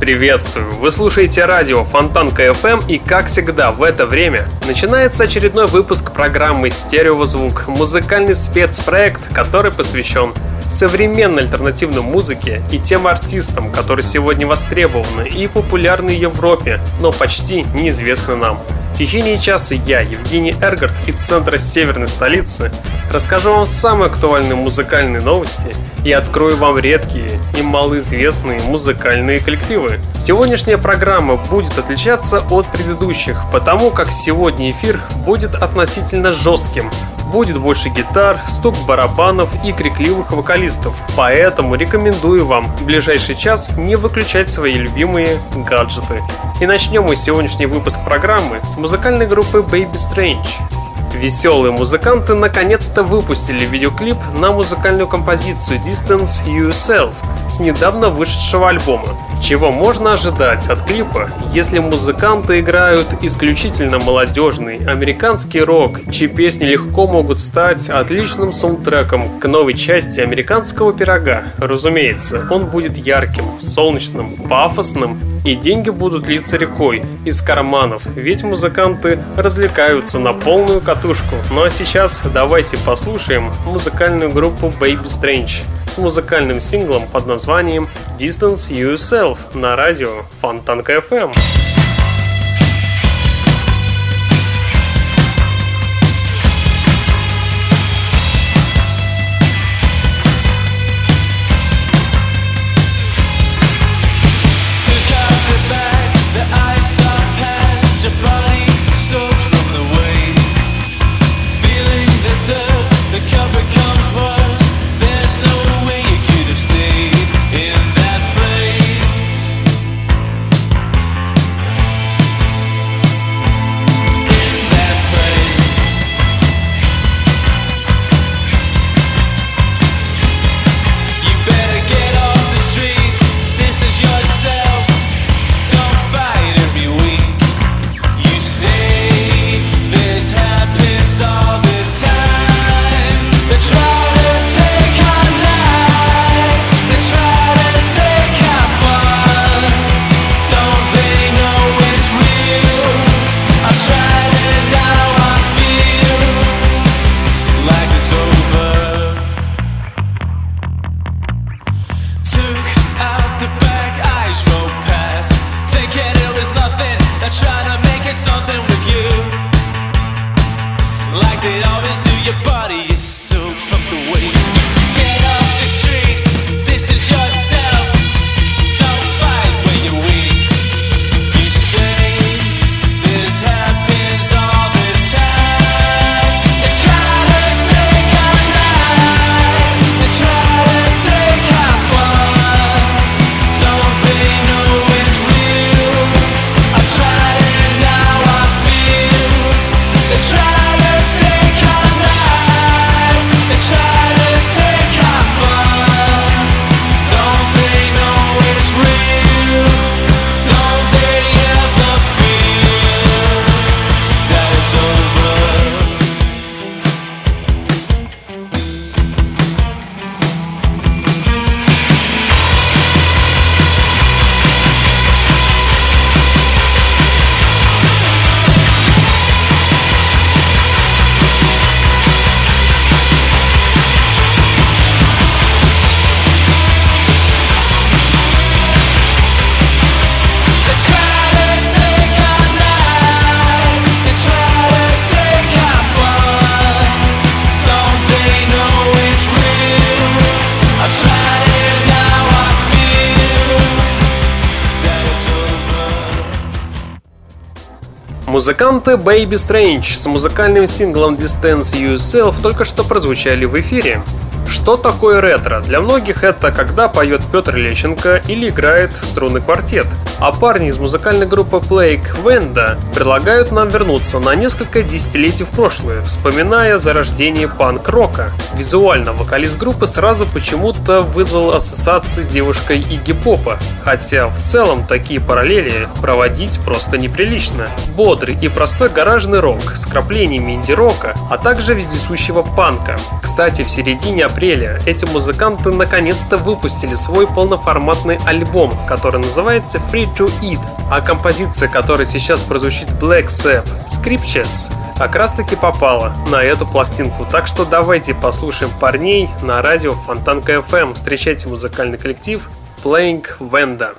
Приветствую! Вы слушаете радио Фонтанка FM и, как всегда, в это время начинается очередной выпуск программы «Стереозвук» — музыкальный спецпроект, который посвящен современной альтернативной музыке и тем артистам, которые сегодня востребованы и популярны в Европе, но почти неизвестны нам. Течение часа я, Евгений Эргард из центра северной столицы, расскажу вам самые актуальные музыкальные новости и открою вам редкие и малоизвестные музыкальные коллективы. Сегодняшняя программа будет отличаться от предыдущих, потому как сегодня эфир будет относительно жестким, будет больше гитар, стук барабанов и крикливых вокалистов. Поэтому рекомендую вам в ближайший час не выключать свои любимые гаджеты. И начнем мы сегодняшний выпуск программы с музыкальной группы Baby Strange. Веселые музыканты наконец-то выпустили видеоклип на музыкальную композицию Distance Yourself с недавно вышедшего альбома. Чего можно ожидать от клипа, если музыканты играют исключительно молодежный американский рок, чьи песни легко могут стать отличным саундтреком к новой части американского пирога? Разумеется, он будет ярким, солнечным, пафосным и деньги будут литься рекой из карманов, ведь музыканты развлекаются на полную катушку. Ну а сейчас давайте послушаем музыкальную группу Baby Strange с музыкальным синглом под названием Distance Yourself на радио Фонтанка FM. Музыканты Baby Strange с музыкальным синглом Distance Yourself только что прозвучали в эфире. Что такое ретро? Для многих это когда поет Петр Лещенко или играет струнный квартет. А парни из музыкальной группы Plague Venda предлагают нам вернуться на несколько десятилетий в прошлое, вспоминая зарождение панк-рока. Визуально вокалист группы сразу почему-то вызвал ассоциации с девушкой Игги Попа, хотя в целом такие параллели проводить просто неприлично. Бодрый и простой гаражный рок с краплениями инди-рока, а также вездесущего панка. Кстати, в середине апреля эти музыканты наконец-то выпустили свой полноформатный альбом, который называется Free to Eat, а композиция, которая сейчас прозвучит Black Sabbath, Scriptures, как раз таки попала на эту пластинку. Так что давайте послушаем парней на радио Фонтанка FM. Встречайте музыкальный коллектив Playing Venda.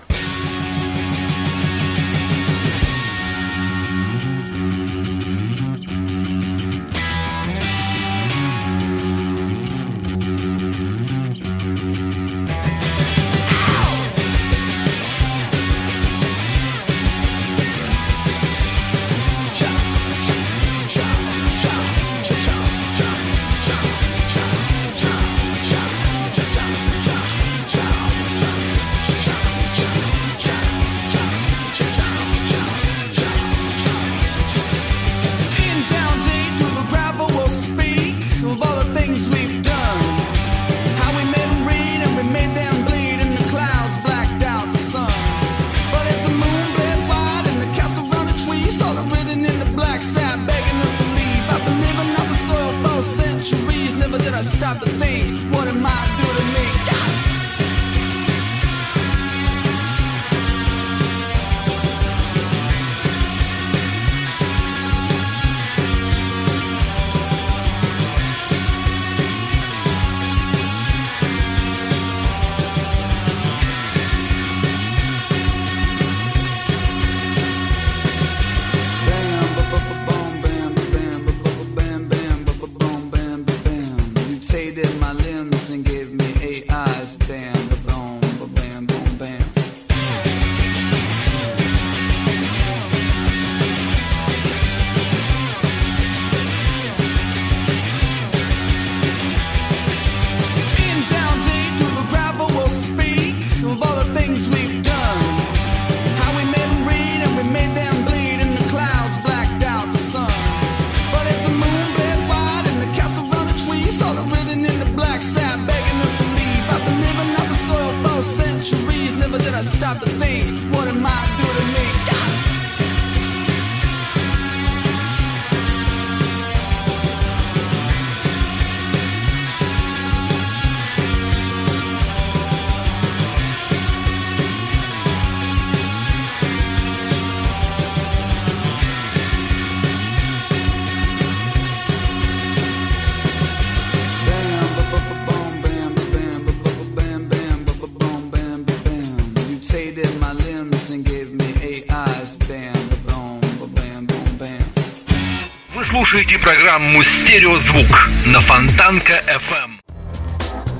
Программу «Стереозвук» на Фонтанка FM.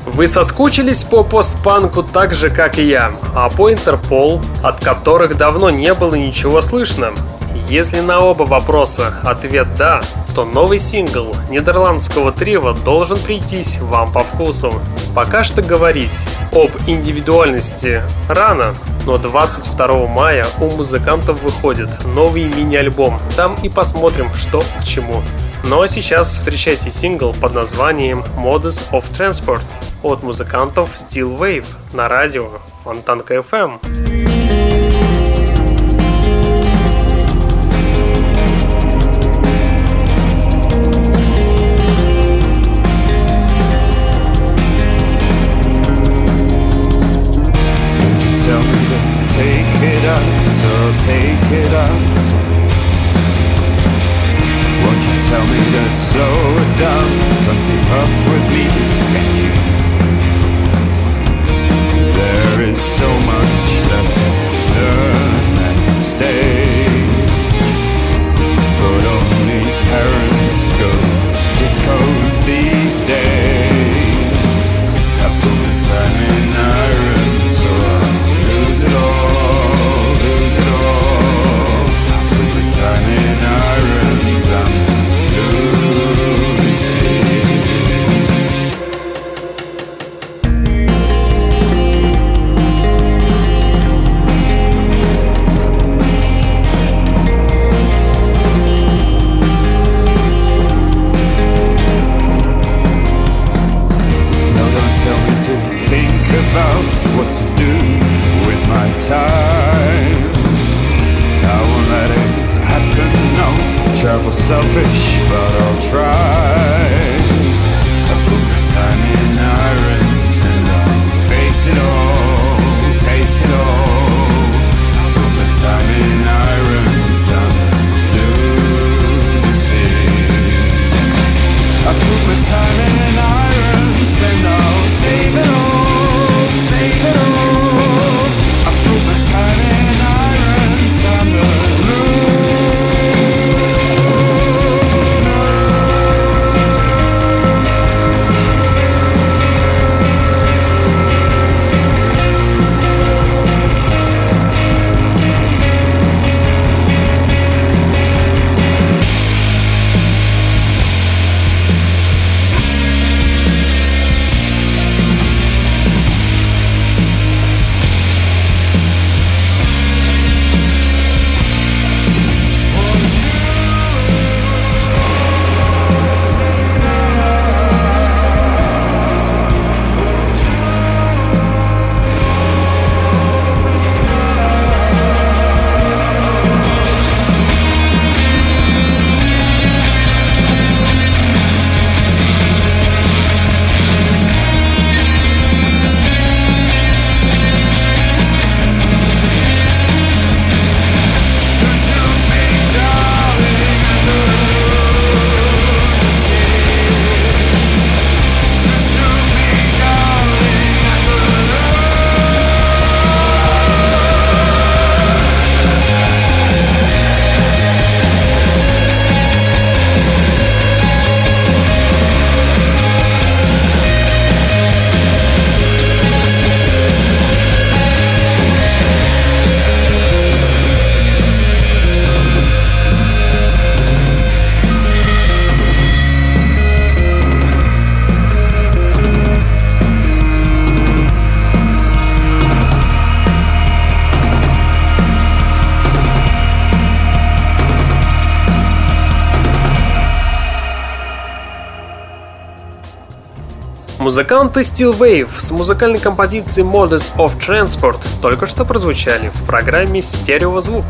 Вы соскучились по постпанку так же, как и я, а по Интерпол, от которых давно не было ничего слышно. Если на оба вопроса ответ «да», то новый сингл нидерландского трива должен прийтись вам по вкусу. Пока что говорить об индивидуальности рано, но 22 мая у музыкантов выходит новый мини-альбом. Там и посмотрим, что к чему. Ну а сейчас встречайте сингл под названием Modus of Transport от музыкантов Steel Wave на радио Фонтанка FM. slow down, dumb keep up. Музыканты Steel Wave с музыкальной композицией Modus of Transport только что прозвучали в программе «Стереозвук».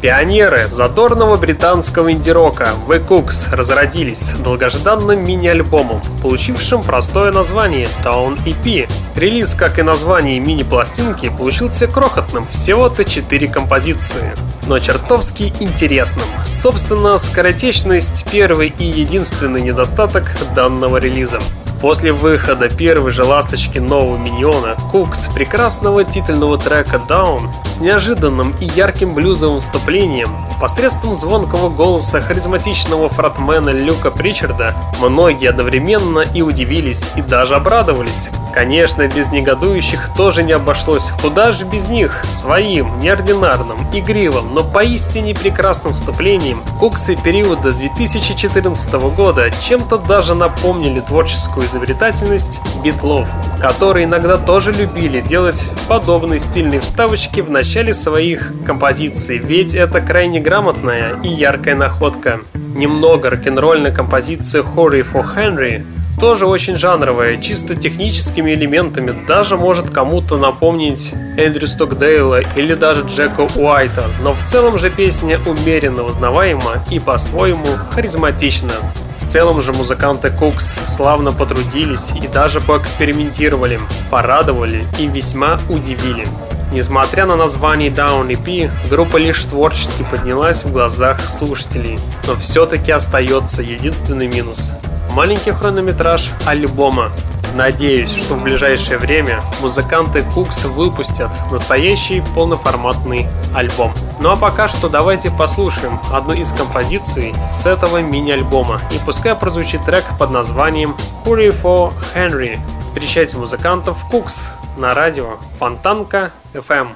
Пионеры задорного британского инди-рока The Cooks разродились долгожданным мини-альбомом, получившим простое название Town EP. Релиз, как и название мини-пластинки, получился крохотным, всего-то 4 композиции но чертовски интересным. Собственно, скоротечность – первый и единственный недостаток данного релиза. После выхода первой же ласточки нового миньона, Кукс прекрасного титульного трека Down с неожиданным и ярким блюзовым вступлением, посредством звонкого голоса харизматичного фронтмена Люка Причарда, многие одновременно и удивились, и даже обрадовались. Конечно, без негодующих тоже не обошлось. Куда же без них? Своим, неординарным, игривым, но поистине прекрасным вступлением Куксы периода 2014 года чем-то даже напомнили творческую изобретательность битлов, которые иногда тоже любили делать подобные стильные вставочки в начале своих композиций, ведь это крайне грамотная и яркая находка. Немного рок-н-ролльная композиция Hurry for Henry тоже очень жанровая, чисто техническими элементами, даже может кому-то напомнить Эндрю Стокдейла или даже Джека Уайта, но в целом же песня умеренно узнаваема и по-своему харизматична. В целом же музыканты Кукс славно потрудились и даже поэкспериментировали, порадовали и весьма удивили. Несмотря на название Down EP, группа лишь творчески поднялась в глазах слушателей, но все-таки остается единственный минус – маленький хронометраж альбома. Надеюсь, что в ближайшее время музыканты Кукс выпустят настоящий полноформатный альбом. Ну а пока что давайте послушаем одну из композиций с этого мини-альбома. И пускай прозвучит трек под названием Hurry for Henry. Встречайте музыкантов Кукс на радио Фонтанка FM.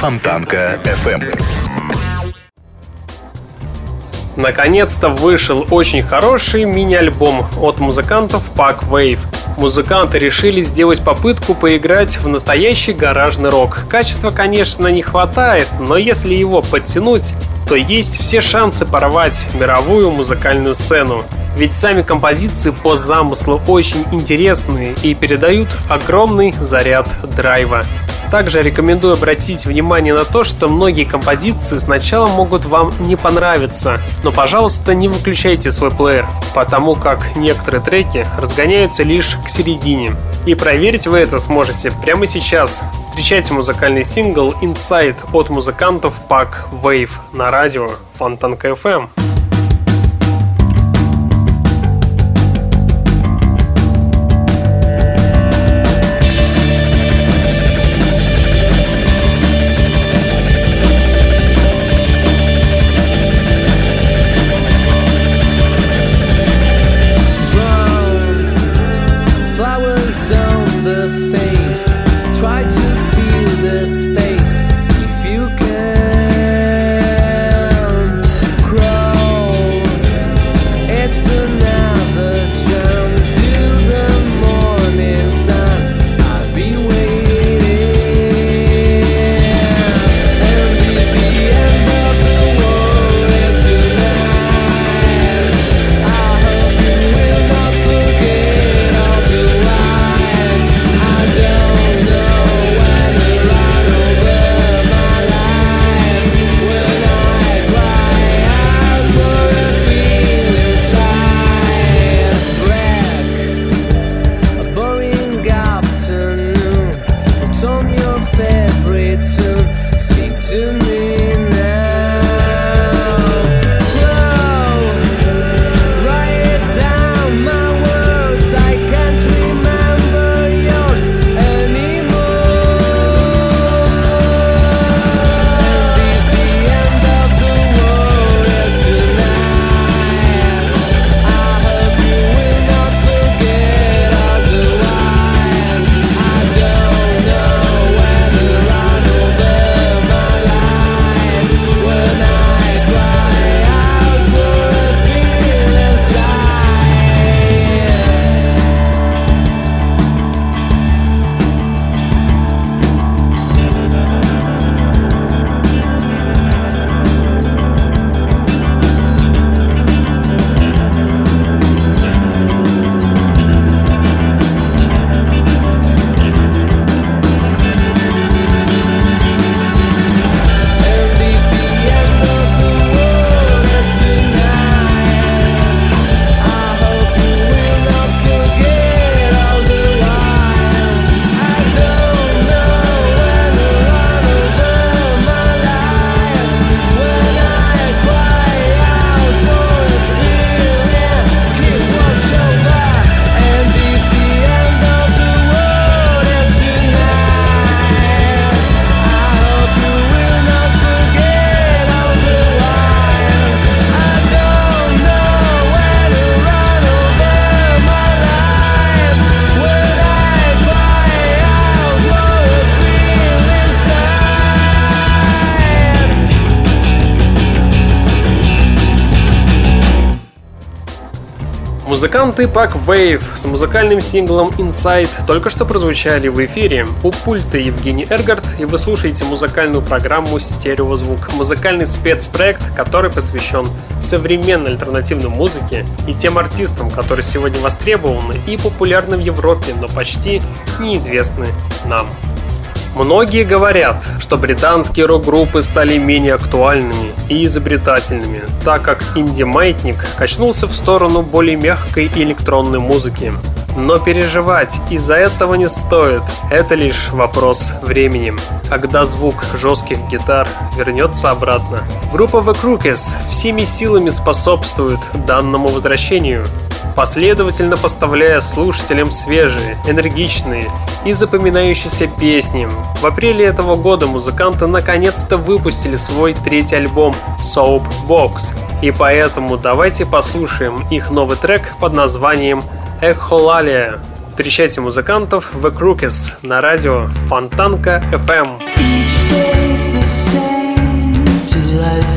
Фонтанка FM. Наконец-то вышел очень хороший мини-альбом от музыкантов Pack Wave. Музыканты решили сделать попытку поиграть в настоящий гаражный рок. Качества, конечно, не хватает, но если его подтянуть, то есть все шансы порвать мировую музыкальную сцену. Ведь сами композиции по замыслу очень интересные и передают огромный заряд драйва. Также рекомендую обратить внимание на то, что многие композиции сначала могут вам не понравиться, но, пожалуйста, не выключайте свой плеер, потому как некоторые треки разгоняются лишь к середине. И проверить вы это сможете прямо сейчас. Встречайте музыкальный сингл Inside от музыкантов Pack Wave на радио Фонтанка FM. Музыканты Pack Wave с музыкальным синглом Inside только что прозвучали в эфире. У пульта Евгений Эргард, и вы слушаете музыкальную программу «Стереозвук». Музыкальный спецпроект, который посвящен современной альтернативной музыке и тем артистам, которые сегодня востребованы и популярны в Европе, но почти неизвестны нам. Многие говорят, что британские рок-группы стали менее актуальными и изобретательными, так как инди-маятник качнулся в сторону более мягкой электронной музыки. Но переживать из-за этого не стоит, это лишь вопрос времени, когда звук жестких гитар вернется обратно. Группа The Crookes всеми силами способствует данному возвращению, последовательно поставляя слушателям свежие, энергичные и запоминающиеся песни. В апреле этого года музыканты наконец-то выпустили свой третий альбом Soap Box. И поэтому давайте послушаем их новый трек под названием Эхолалия. Встречайте музыкантов The Crookes на радио Фонтанка FM. Each day is the same till I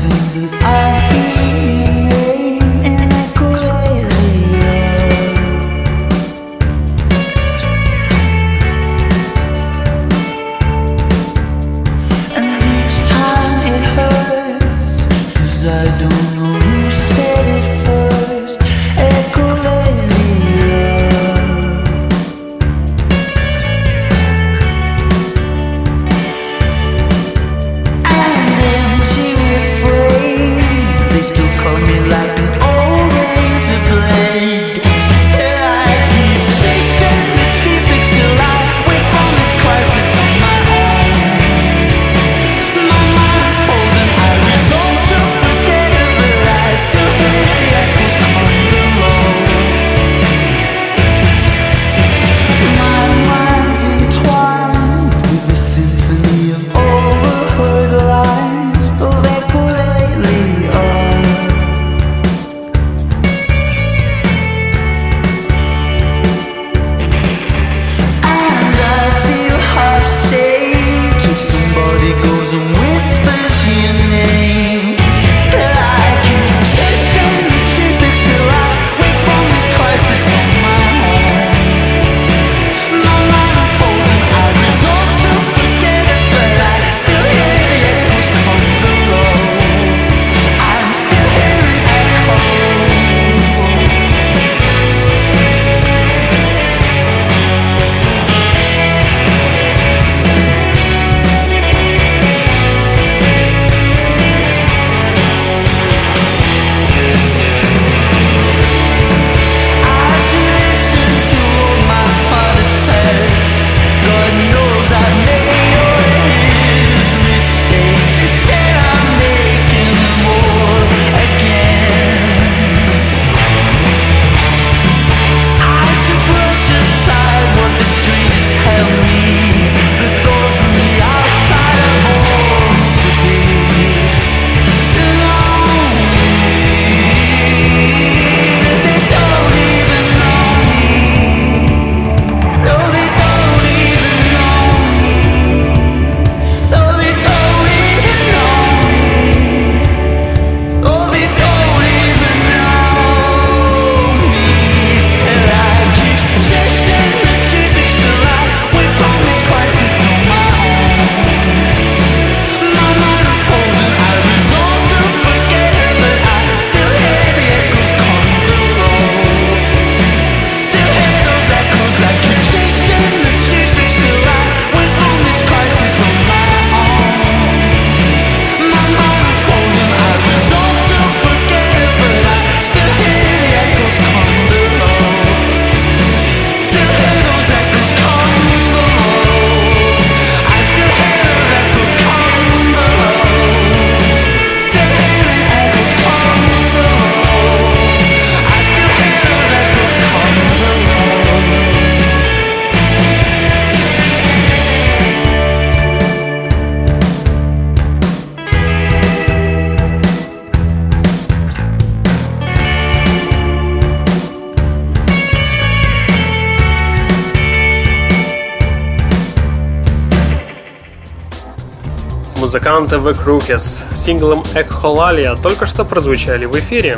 Музыканты The с синглом Экхолалия только что прозвучали в эфире.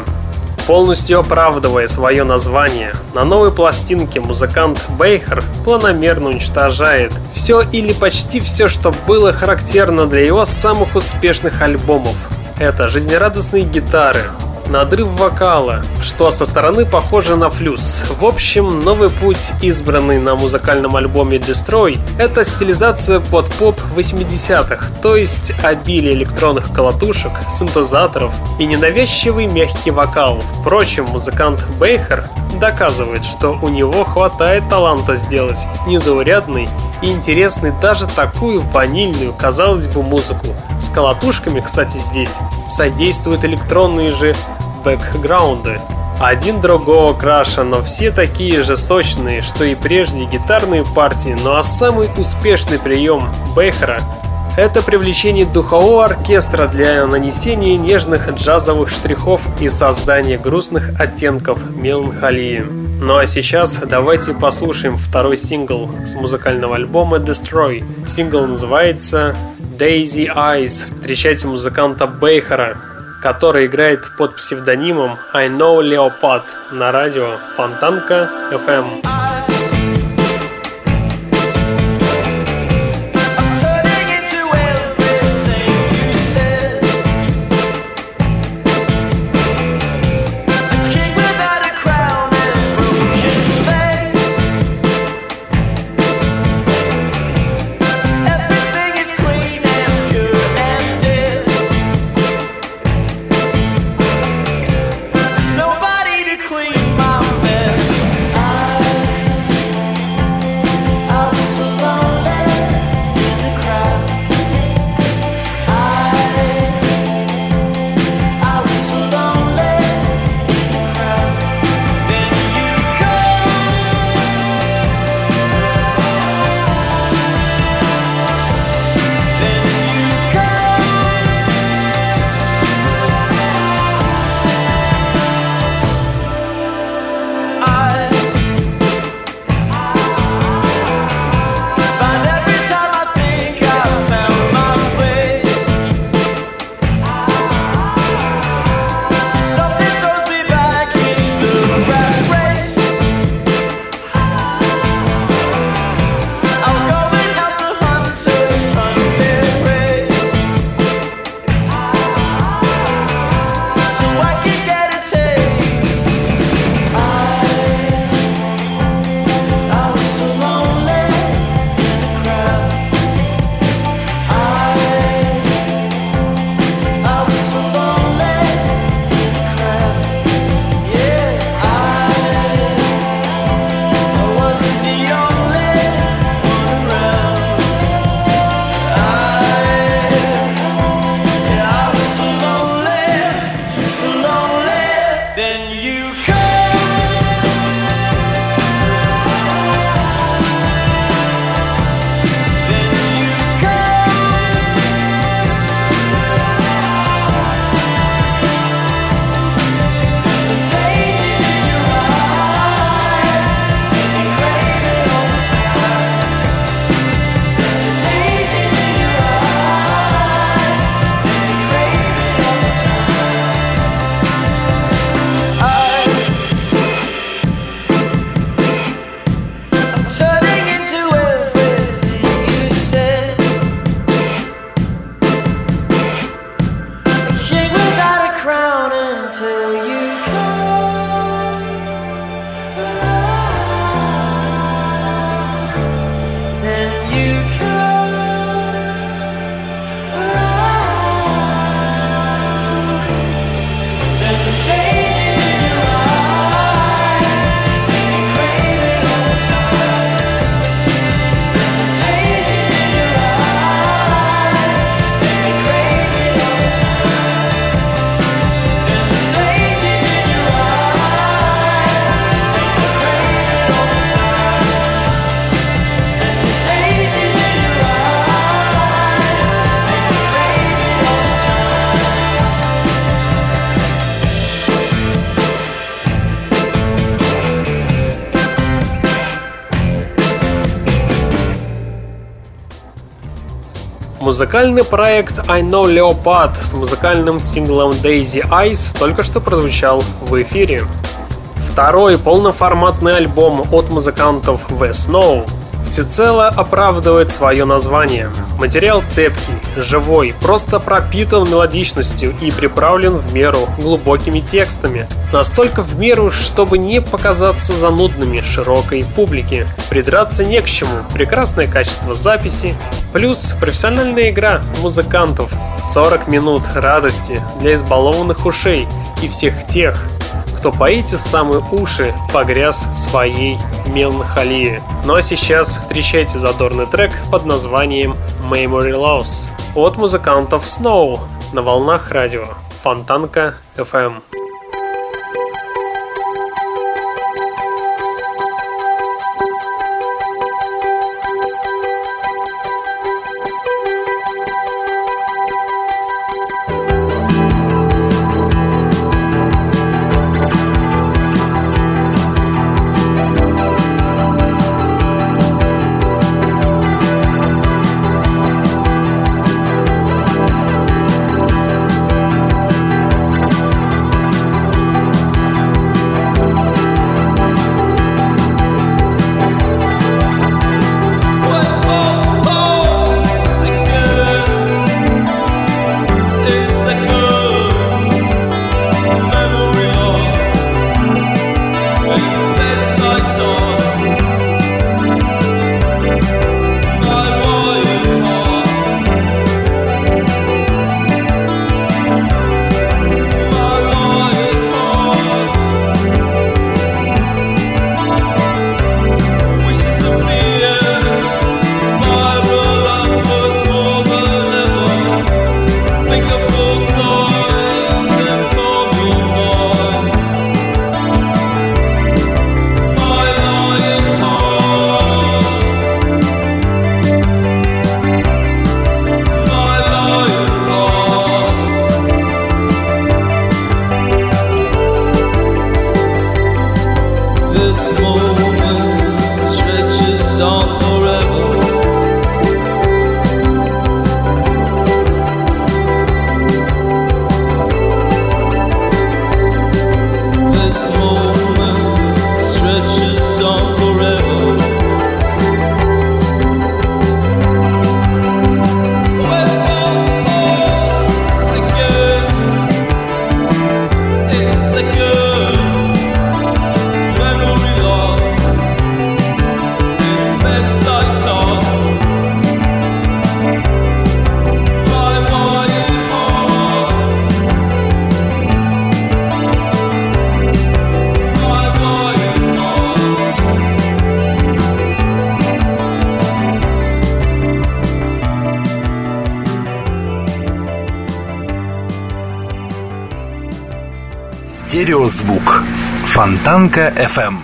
Полностью оправдывая свое название, на новой пластинке музыкант Бейхер планомерно уничтожает все или почти все, что было характерно для его самых успешных альбомов. Это жизнерадостные гитары, надрыв вокала, что со стороны похоже на флюс. В общем, новый путь, избранный на музыкальном альбоме Destroy, это стилизация под поп 80-х, то есть обилие электронных колотушек, синтезаторов и ненавязчивый мягкий вокал. Впрочем, музыкант Бейхер доказывает, что у него хватает таланта сделать незаурядный и интересный даже такую ванильную, казалось бы, музыку. С колотушками, кстати, здесь содействуют электронные же бэкграунды. Один другого краша, но все такие же сочные, что и прежде гитарные партии, ну а самый успешный прием Бейхера – это привлечение духового оркестра для нанесения нежных джазовых штрихов и создания грустных оттенков меланхолии. Ну а сейчас давайте послушаем второй сингл с музыкального альбома Destroy. Сингл называется Daisy Eyes. Встречайте музыканта Бейхера, который играет под псевдонимом I Know Leopard на радио Фонтанка FM. Музыкальный проект I Know Leopard с музыкальным синглом Daisy Eyes только что прозвучал в эфире. Второй полноформатный альбом от музыкантов The Snow всецело оправдывает свое название. Материал цепкий, живой, просто пропитан мелодичностью и приправлен в меру глубокими текстами. Настолько в меру, чтобы не показаться занудными широкой публике. Придраться не к чему, прекрасное качество записи, плюс профессиональная игра музыкантов. 40 минут радости для избалованных ушей и всех тех, кто поите самые уши погряз в своей меланхолии. Ну а сейчас встречайте задорный трек под названием Memory Loss от музыкантов Snow на волнах радио Фонтанка FM. Фонтанка FM.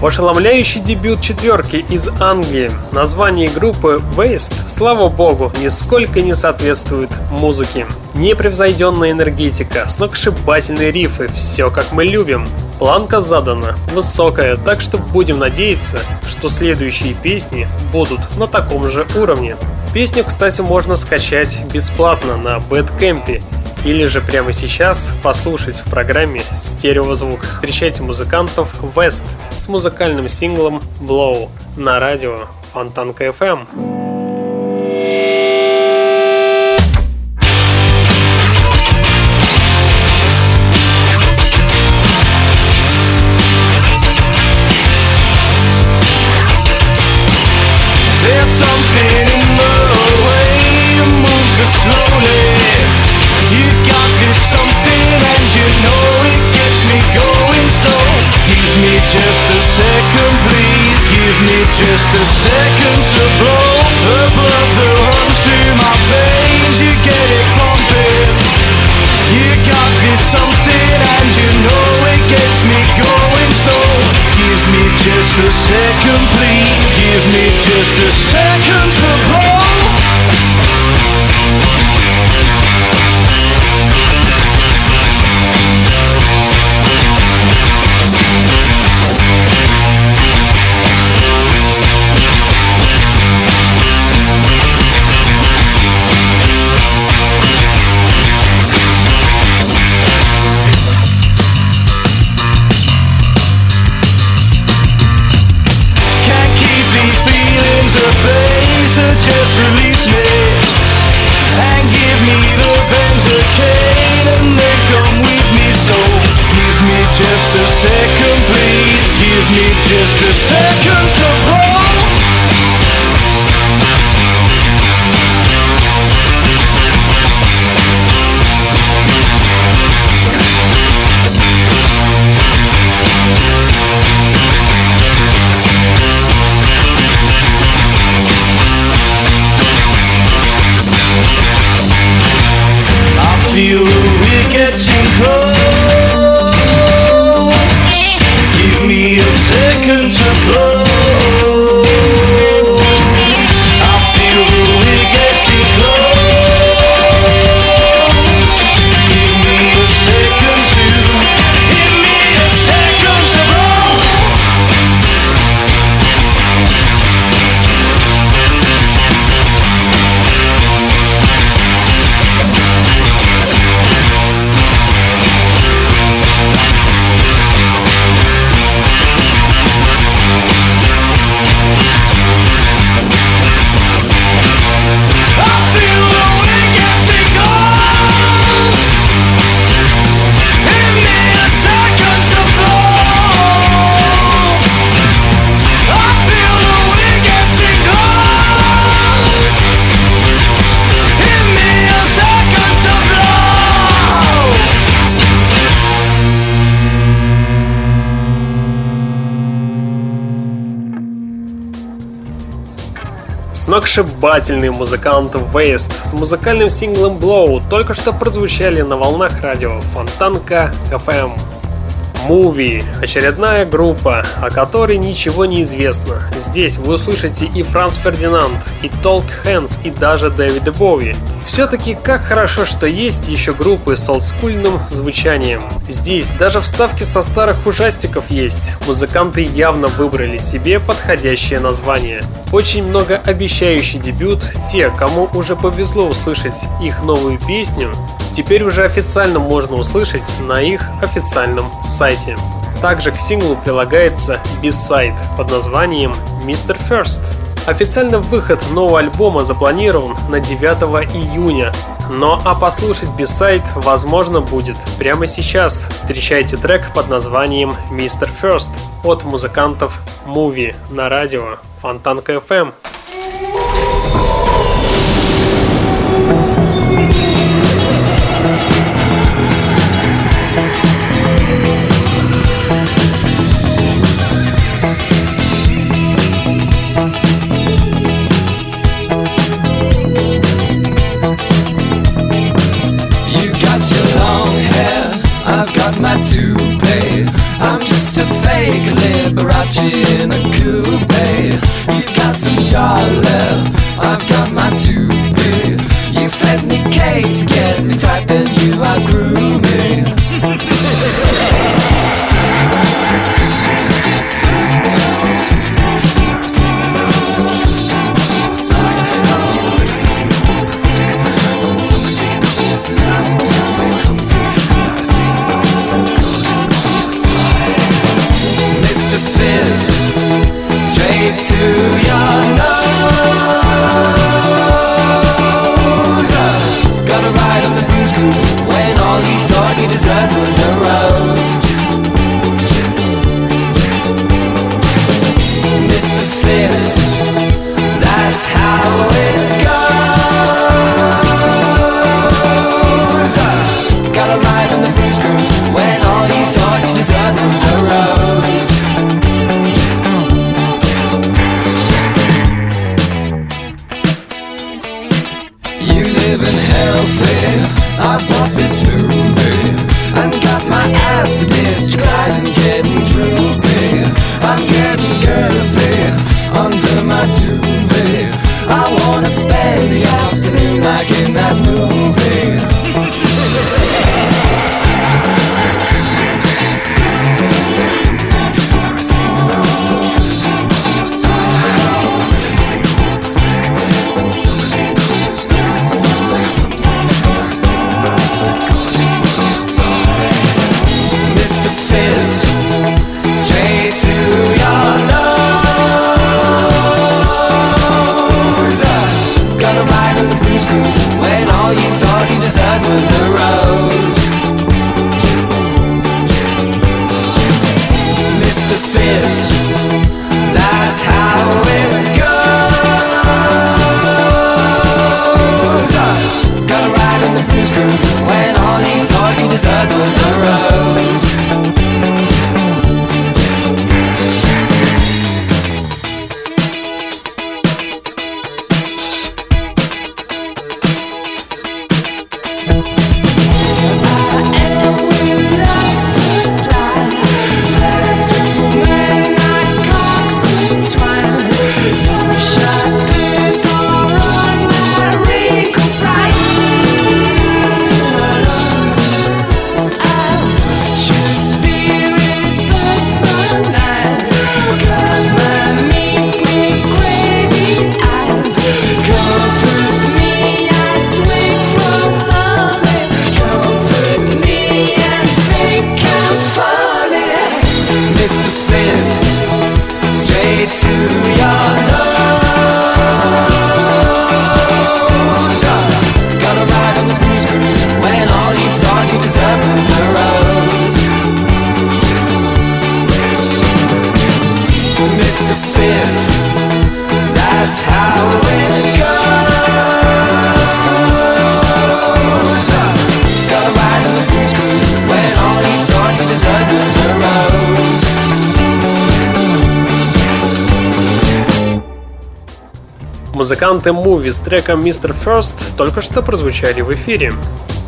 Ошеломляющий дебют четверки из Англии. Название группы Waste, слава богу, нисколько не соответствует музыке. Непревзойденная энергетика, сногсшибательные рифы, все как мы любим. Планка задана, высокая, так что будем надеяться, что следующие песни будут на таком же уровне. Песню, кстати, можно скачать бесплатно на Бэткэмпе или же прямо сейчас послушать в программе «Стереозвук». Встречайте музыкантов West с музыкальным синглом «Blow» на радио Фонтанка FM. Just a second to blow the blood that runs through my veins. You get it pumping. You got this something and you know it gets me going. So give me just a second, please. Give me just a second to blow. Сногсшибательные музыканты Waste с музыкальным синглом Blow только что прозвучали на волнах радио Фонтанка FM. Movie – очередная группа, о которой ничего не известно. Здесь вы услышите и Франц Фердинанд, и Толк Хэнс, и даже Дэвида Боуи. Все-таки как хорошо, что есть еще группы с олдскульным звучанием. Здесь даже вставки со старых ужастиков есть. Музыканты явно выбрали себе подходящее название. Очень многообещающий дебют. Те, кому уже повезло услышать их новую песню, теперь уже официально можно услышать на их официальном сайте. Также к синглу прилагается бисайд под названием Mr. First. Официальный выход нового альбома запланирован на 9 июня. Но а послушать бисайд возможно будет прямо сейчас. Встречайте трек под названием Mr. First от музыкантов Movie на радио Фонтанка FM. in a coupe. You got some dollar, I've got my toupee. You fed me cakes, get me fat, then you are grooming. Living healthy. I bought this smoothie and got my ass dished gliding, getting droopy. I'm getting girthy under my duvet. I wanna spend the afternoon like in that movie. To your Музыканты Movie с треком Mr. First только что прозвучали в эфире.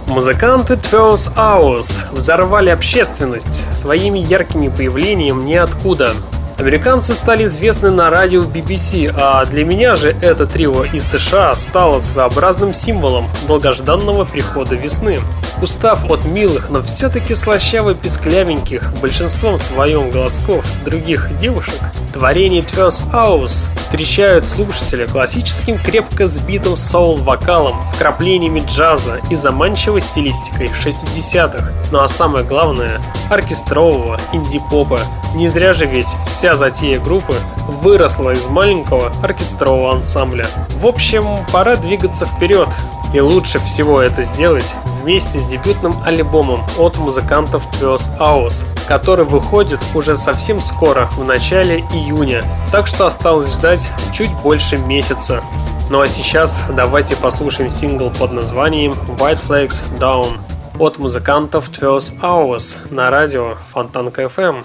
Музыканты 12 Hours взорвали общественность своими яркими появлением ниоткуда. Американцы стали известны на радио BBC, а для меня же это трио из США стало своеобразным символом долгожданного прихода весны. Устав от милых, но все-таки слащаво писклявеньких, большинством своем голосков других девушек, творение 12 Hours встречают слушателя классическим крепко сбитым соул-вокалом, вкраплениями джаза и заманчивой стилистикой 60-х. Ну а самое главное – оркестрового инди-попа. Не зря же ведь вся затея группы выросла из маленького оркестрового ансамбля. В общем, пора двигаться вперед. И лучше всего это сделать вместе с дебютным альбомом от музыкантов 12 Hours, который выходит уже совсем скоро, в начале июня. Так что осталось ждать чуть больше месяца. Ну а сейчас давайте послушаем сингл под названием White Flags Down от музыкантов 12 Hours на радио Фонтанка FM.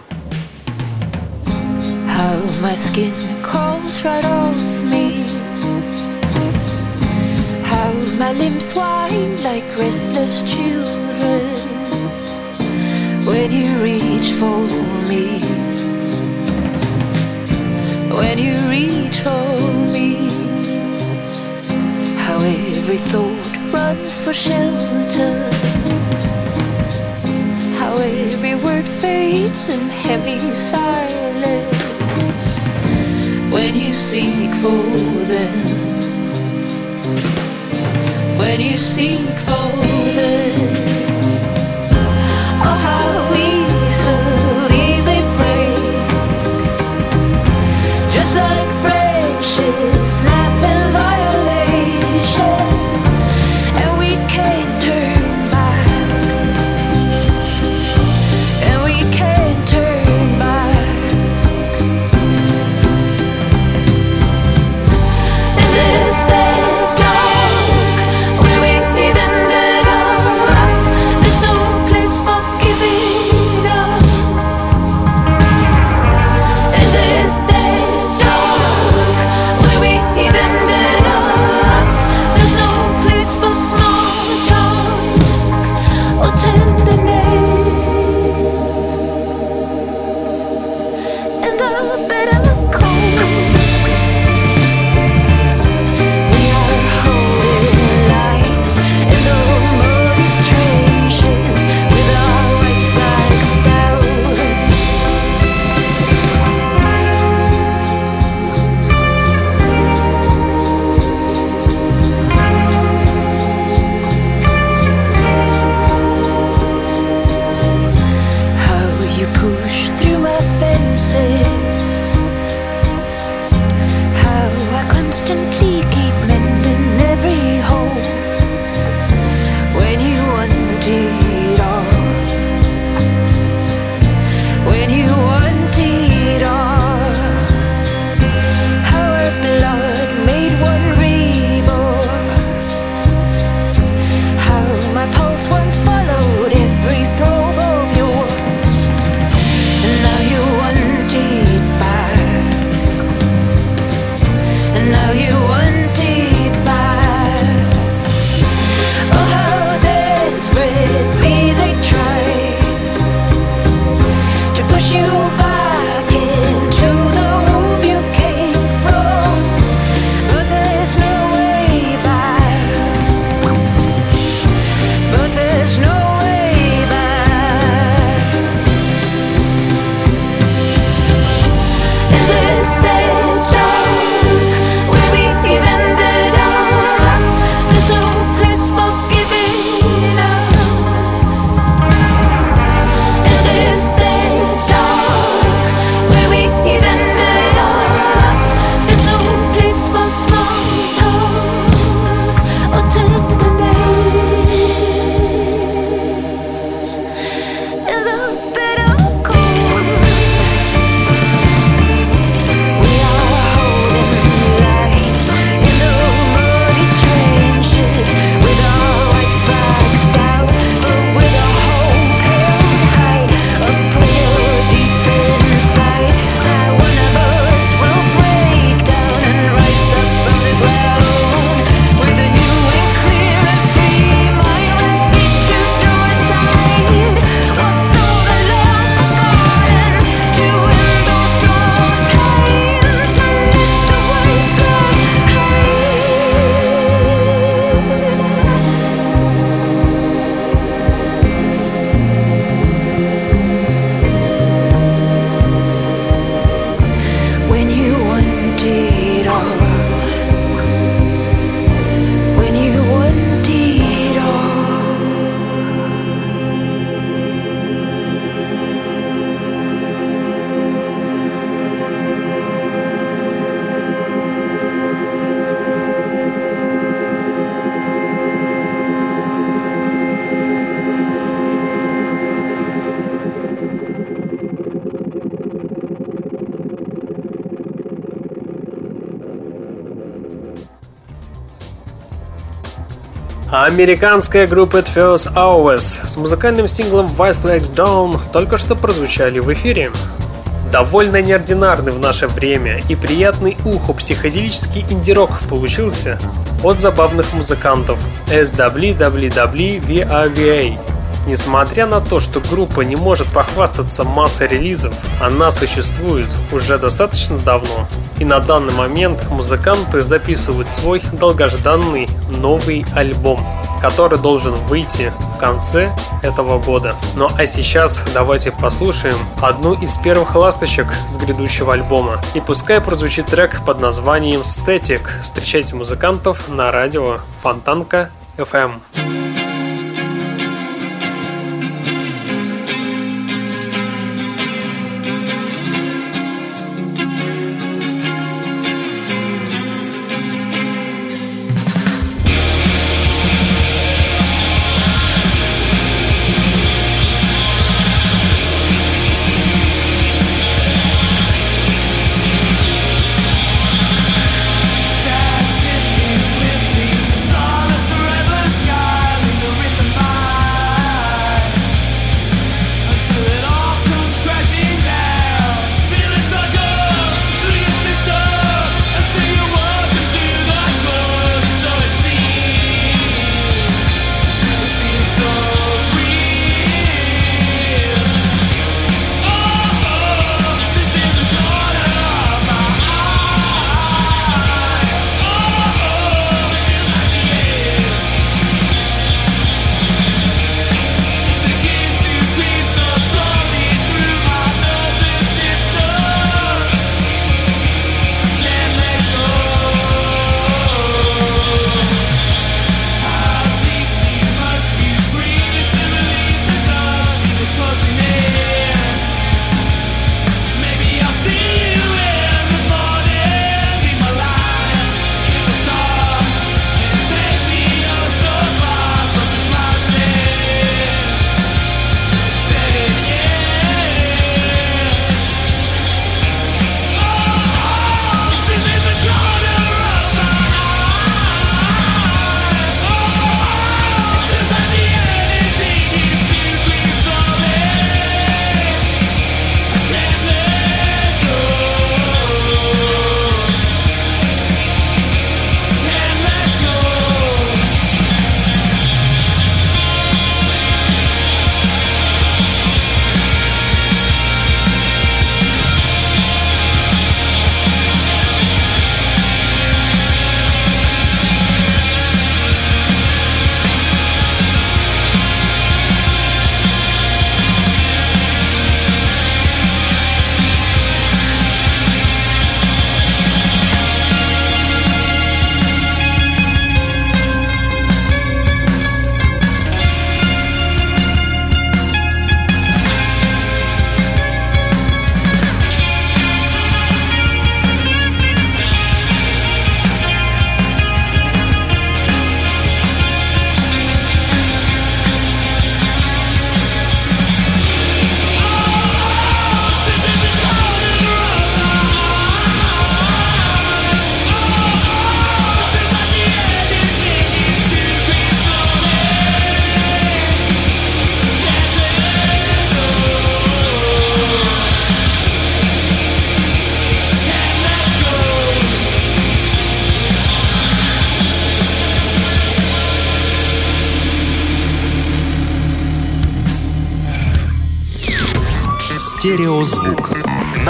How my skin crawls right off. How my limbs whine like restless children. When you reach for me. When you reach for me. How every thought runs for shelter. How every word fades in heavy silence. When you seek for them when you seek for Американская группа First Hours с музыкальным синглом White Flags Down только что прозвучали в эфире. Довольно неординарный в наше время и приятный уху психоделический инди-рок получился от забавных музыкантов SWWWVAVA. Несмотря на то, что группа не может похвастаться массой релизов, она существует уже достаточно давно. И на данный момент музыканты записывают свой долгожданный новый альбом который должен выйти в конце этого года. Ну а сейчас давайте послушаем одну из первых ласточек с грядущего альбома. И пускай прозвучит трек под названием Static. Встречайте музыкантов на радио Фонтанка FM.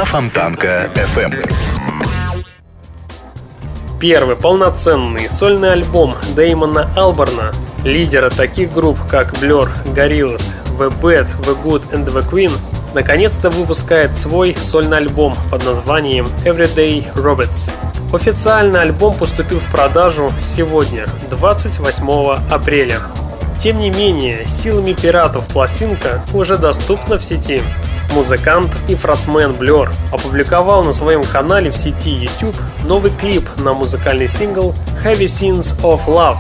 Фонтанка FM. Первый полноценный сольный альбом Дэймона Алборна, лидера таких групп как Blur, Gorillaz, The Bad, The Good and The Queen, наконец-то выпускает свой сольный альбом под названием Everyday Robots. Официально альбом поступил в продажу сегодня, 28 апреля. Тем не менее, силами пиратов пластинка уже доступна в сети. Музыкант и фронтмен Blur опубликовал на своем канале в сети YouTube новый клип на музыкальный сингл Heavy Scenes of Love.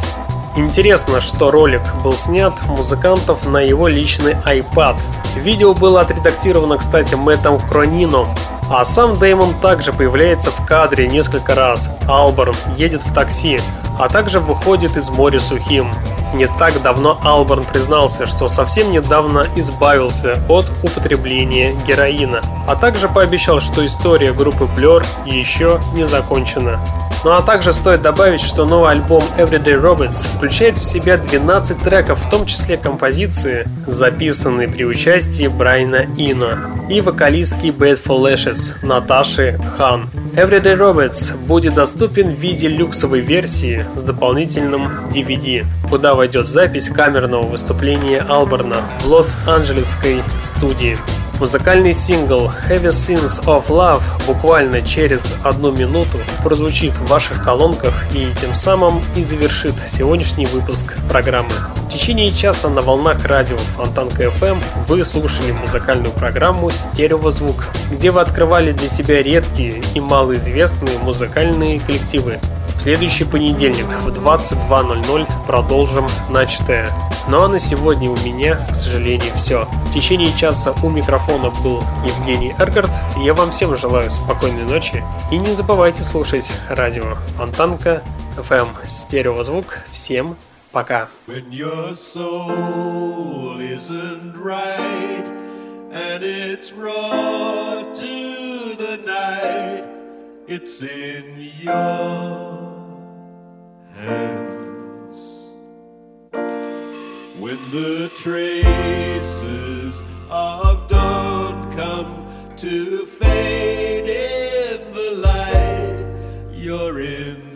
Интересно, что ролик был снят музыкантов на его личный iPad. Видео было отредактировано, кстати, Мэттом Кронином, а сам Дэймон также появляется в кадре несколько раз. Алборн едет в такси, а также выходит из моря сухим. Не так давно Алборн признался, что совсем недавно избавился от употребления героина, а также пообещал, что история группы Blur еще не закончена. Ну а также стоит добавить, что новый альбом Everyday Robots включает в себя 12 треков, в том числе композиции, записанные при участии Брайана Ино и вокалистки Bad for Lashes Наташи Хан. Everyday Robots будет доступен в виде люксовой версии с дополнительным DVD, куда войдет запись камерного выступления Алберна в Лос-Анджелесской студии. Музыкальный сингл Heavy Sins of Love буквально через одну минуту прозвучит в ваших колонках и тем самым и завершит сегодняшний выпуск программы. В течение часа на волнах радио Фонтанка FM вы слушали музыкальную программу «Стереозвук», где вы открывали для себя редкие и малоизвестные музыкальные коллективы. В следующий понедельник в 22.00 продолжим начатое. Ну а на сегодня у меня, к сожалению, все. В течение часа у микрофона был Евгений Эргард. Я вам всем желаю спокойной ночи. И не забывайте слушать радио Фонтанка FM Стереозвук. Всем пока. It's in your hands. When the traces of dawn come to fade in the light, you're in